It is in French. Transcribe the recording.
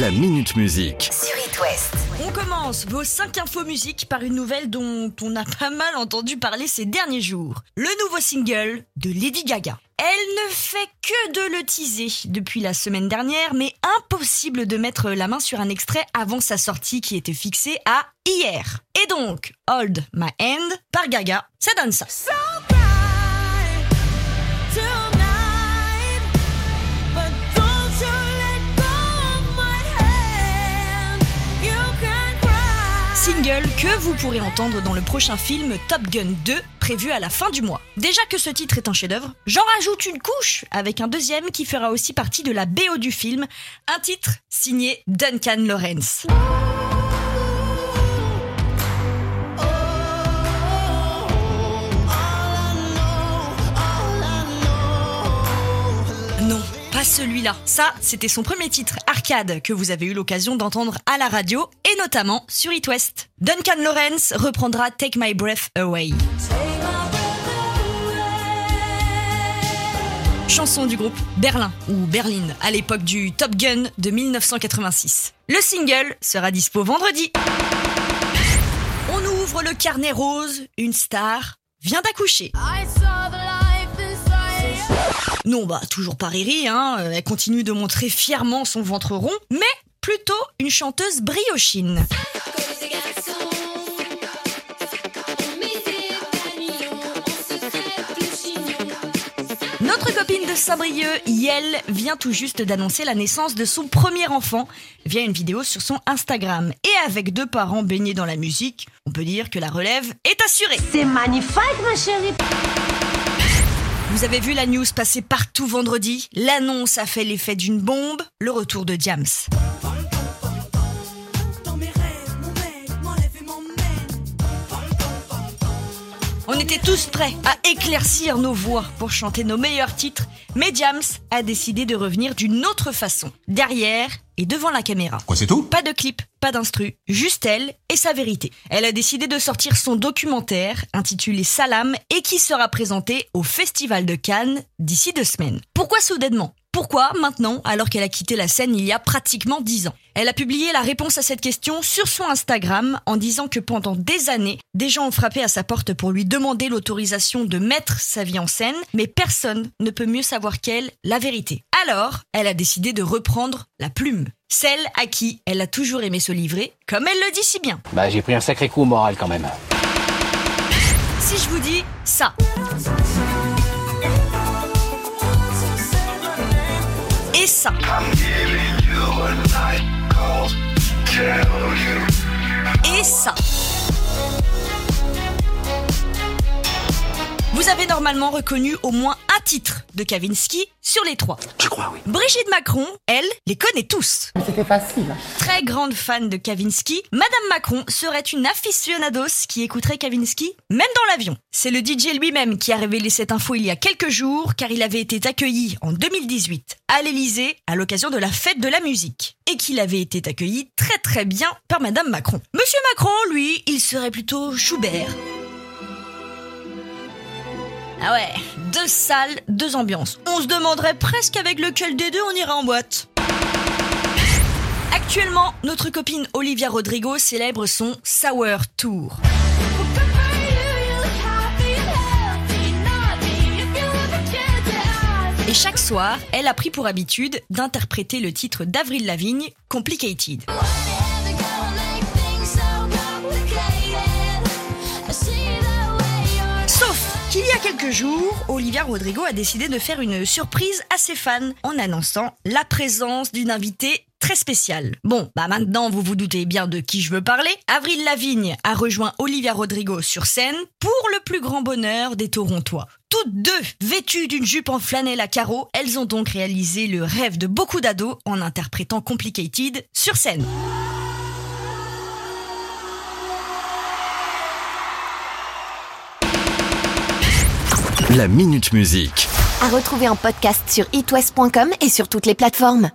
La Minute Musique. sur It West. On commence vos 5 infos musique par une nouvelle dont on a pas mal entendu parler ces derniers jours. Le nouveau single de Lady Gaga. Elle ne fait que de le teaser depuis la semaine dernière, mais impossible de mettre la main sur un extrait avant sa sortie qui était fixée à hier. Et donc, Hold My Hand par Gaga, ça donne ça. Que vous pourrez entendre dans le prochain film Top Gun 2 prévu à la fin du mois. Déjà que ce titre est un chef-d'œuvre, j'en rajoute une couche avec un deuxième qui fera aussi partie de la BO du film, un titre signé Duncan Lawrence. Celui-là. Ça, c'était son premier titre, Arcade, que vous avez eu l'occasion d'entendre à la radio et notamment sur It West. Duncan Lawrence reprendra Take My Breath Away. Chanson du groupe Berlin ou Berlin à l'époque du Top Gun de 1986. Le single sera dispo vendredi. On ouvre le carnet rose, une star vient d'accoucher. Non, bah toujours pas Riri, hein. euh, Elle continue de montrer fièrement son ventre rond, mais plutôt une chanteuse briochine. Notre copine de Sabrieux, Yel, vient tout juste d'annoncer la naissance de son premier enfant via une vidéo sur son Instagram. Et avec deux parents baignés dans la musique, on peut dire que la relève est assurée. C'est magnifique, ma chérie. Vous avez vu la news passer partout vendredi? L'annonce a fait l'effet d'une bombe, le retour de Diams. On était tous prêts à éclaircir nos voix pour chanter nos meilleurs titres, mais Diams a décidé de revenir d'une autre façon, derrière et devant la caméra. Quoi, c'est tout? Pas de clip, pas d'instru, juste elle et sa vérité. Elle a décidé de sortir son documentaire intitulé Salam et qui sera présenté au Festival de Cannes d'ici deux semaines. Pourquoi soudainement? Pourquoi maintenant, alors qu'elle a quitté la scène il y a pratiquement dix ans? Elle a publié la réponse à cette question sur son Instagram en disant que pendant des années, des gens ont frappé à sa porte pour lui demander l'autorisation de mettre sa vie en scène, mais personne ne peut mieux savoir qu'elle la vérité. Alors, elle a décidé de reprendre la plume. Celle à qui elle a toujours aimé se livrer, comme elle le dit si bien. Bah j'ai pris un sacré coup au moral quand même. Si je vous dis ça. Et ça. Et Vous avez normalement reconnu au moins un titre de Kavinsky sur les trois. Je crois, oui. Brigitte Macron, elle, les connaît tous. C'était facile. Très grande fan de Kavinsky, Madame Macron serait une aficionados qui écouterait Kavinsky même dans l'avion. C'est le DJ lui-même qui a révélé cette info il y a quelques jours car il avait été accueilli en 2018 à l'Elysée à l'occasion de la fête de la musique et qu'il avait été accueilli très très bien par Madame Macron. Monsieur Macron, lui, il serait plutôt Schubert. Ah ouais, deux salles, deux ambiances. On se demanderait presque avec lequel des deux on ira en boîte. Actuellement, notre copine Olivia Rodrigo célèbre son Sour Tour. Et chaque soir, elle a pris pour habitude d'interpréter le titre d'Avril Lavigne, Complicated. Qu'il y a quelques jours, Olivia Rodrigo a décidé de faire une surprise à ses fans en annonçant la présence d'une invitée très spéciale. Bon, bah maintenant vous vous doutez bien de qui je veux parler. Avril Lavigne a rejoint Olivia Rodrigo sur scène pour le plus grand bonheur des Torontois. Toutes deux, vêtues d'une jupe en flanelle à carreaux, elles ont donc réalisé le rêve de beaucoup d'ados en interprétant Complicated sur scène. La Minute Musique. À retrouver en podcast sur itwest.com et sur toutes les plateformes.